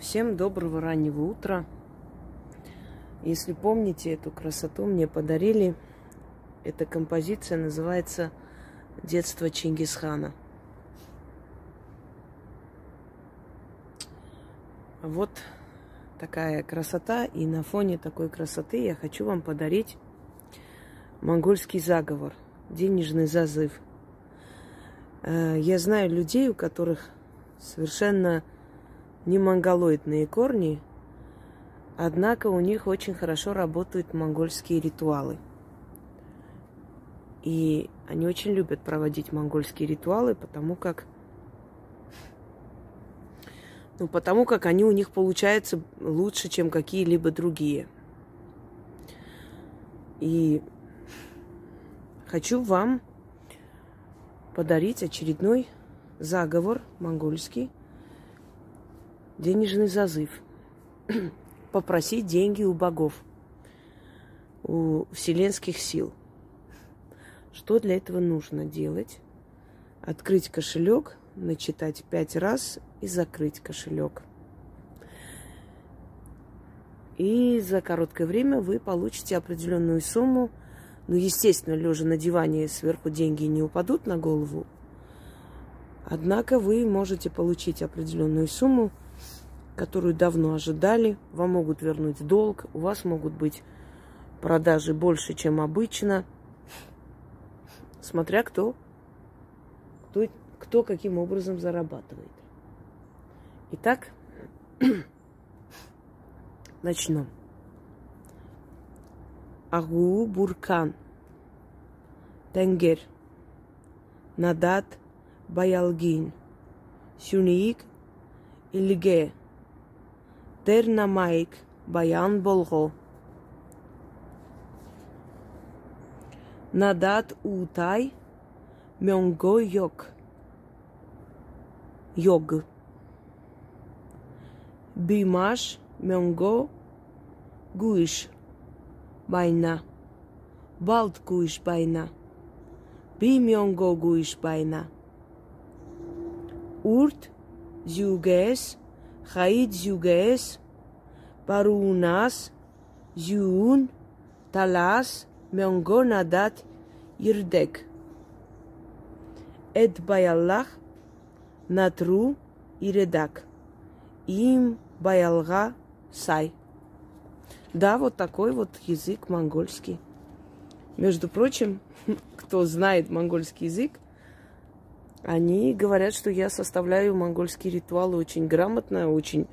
Всем доброго раннего утра. Если помните, эту красоту мне подарили. Эта композиция называется «Детство Чингисхана». Вот такая красота, и на фоне такой красоты я хочу вам подарить монгольский заговор, денежный зазыв. Э, я знаю людей, у которых совершенно не монголоидные корни, однако у них очень хорошо работают монгольские ритуалы. И они очень любят проводить монгольские ритуалы, потому как ну, потому как они у них получаются лучше, чем какие-либо другие. И хочу вам подарить очередной заговор монгольский, денежный зазыв. Попросить деньги у богов, у вселенских сил. Что для этого нужно делать? Открыть кошелек, начитать пять раз и закрыть кошелек. И за короткое время вы получите определенную сумму. Ну, естественно, лежа на диване, сверху деньги не упадут на голову. Однако вы можете получить определенную сумму, которую давно ожидали. Вам могут вернуть долг, у вас могут быть продажи больше, чем обычно. Смотря кто, кто, кто каким образом зарабатывает. Итак, начнем. Агу Буркан, Тенгер, Надат Баялгин, Сюниик Илге, Тернамайк Баян Болго, Надат Утай Мёнго Йог, Йог, Бимаш Мёнго Гуиш, Байна, Балт Гуиш Байна, Бимёнго Гуиш Байна, Урт Зюгес, Хаид Зюгес, Парунас, Зюун, Талас, Мёнго Надат Ирдек. Эд Баяллах, Натру и Редак. Им Баялга Сай. Да, вот такой вот язык монгольский. Между прочим, кто знает монгольский язык, они говорят, что я составляю монгольские ритуалы очень грамотно, очень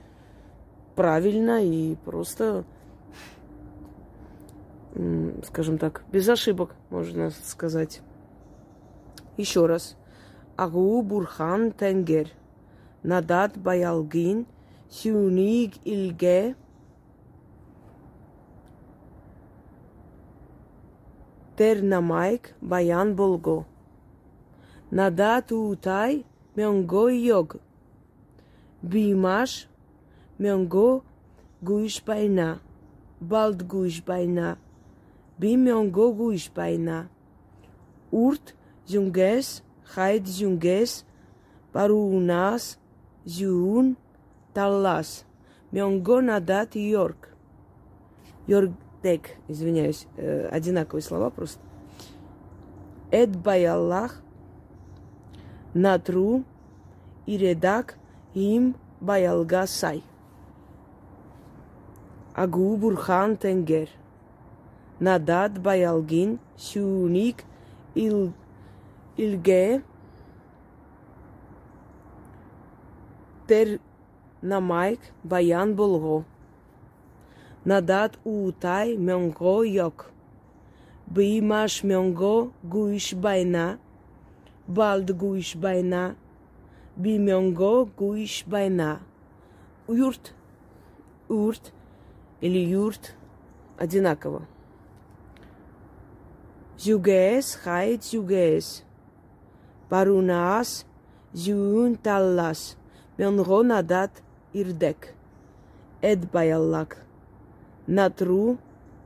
правильно и просто, скажем так, без ошибок, можно сказать. Еще раз. Агу Бурхан Тенгер. Надат Баялгин. Сюниг Илге. Тернамайк Баян Болго. Надат Утай Мёнго Йог. Бимаш Мёнго Гуиш Байна. Балд Гуиш Байна. Бимёнго Гуиш Байна. Урт Зюнгес Хайд Зюнгес. Парунас Зюн Таллас. Мёнго Надат Йорк. Йоргдек, извиняюсь, э, одинаковые слова просто. Эд Баяллах Նատրու իրեդակ իմ բայալգասայ։ Ագու բուրխան տենգեր։ Նադատ բայալգին շունիկ իլ իլգե տեր նամայք բայան բոլգո։ Նադատ ուտայ մյոնգո յոկ։ Բիմաշ մյոնգո գույշ բայնա Балд Гуиш Байна. Бимёнго Гуиш Байна. Юрт. Урт или юрт одинаково. Зюгес хайт зюгес. Парунас зюн таллас. Мёнго надат ирдек. Эд баяллак. Натру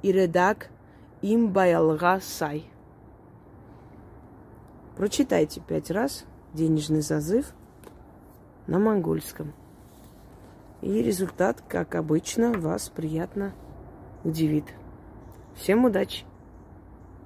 иредак им баялга сай. Прочитайте пять раз денежный зазыв на монгольском. И результат, как обычно, вас приятно удивит. Всем удачи!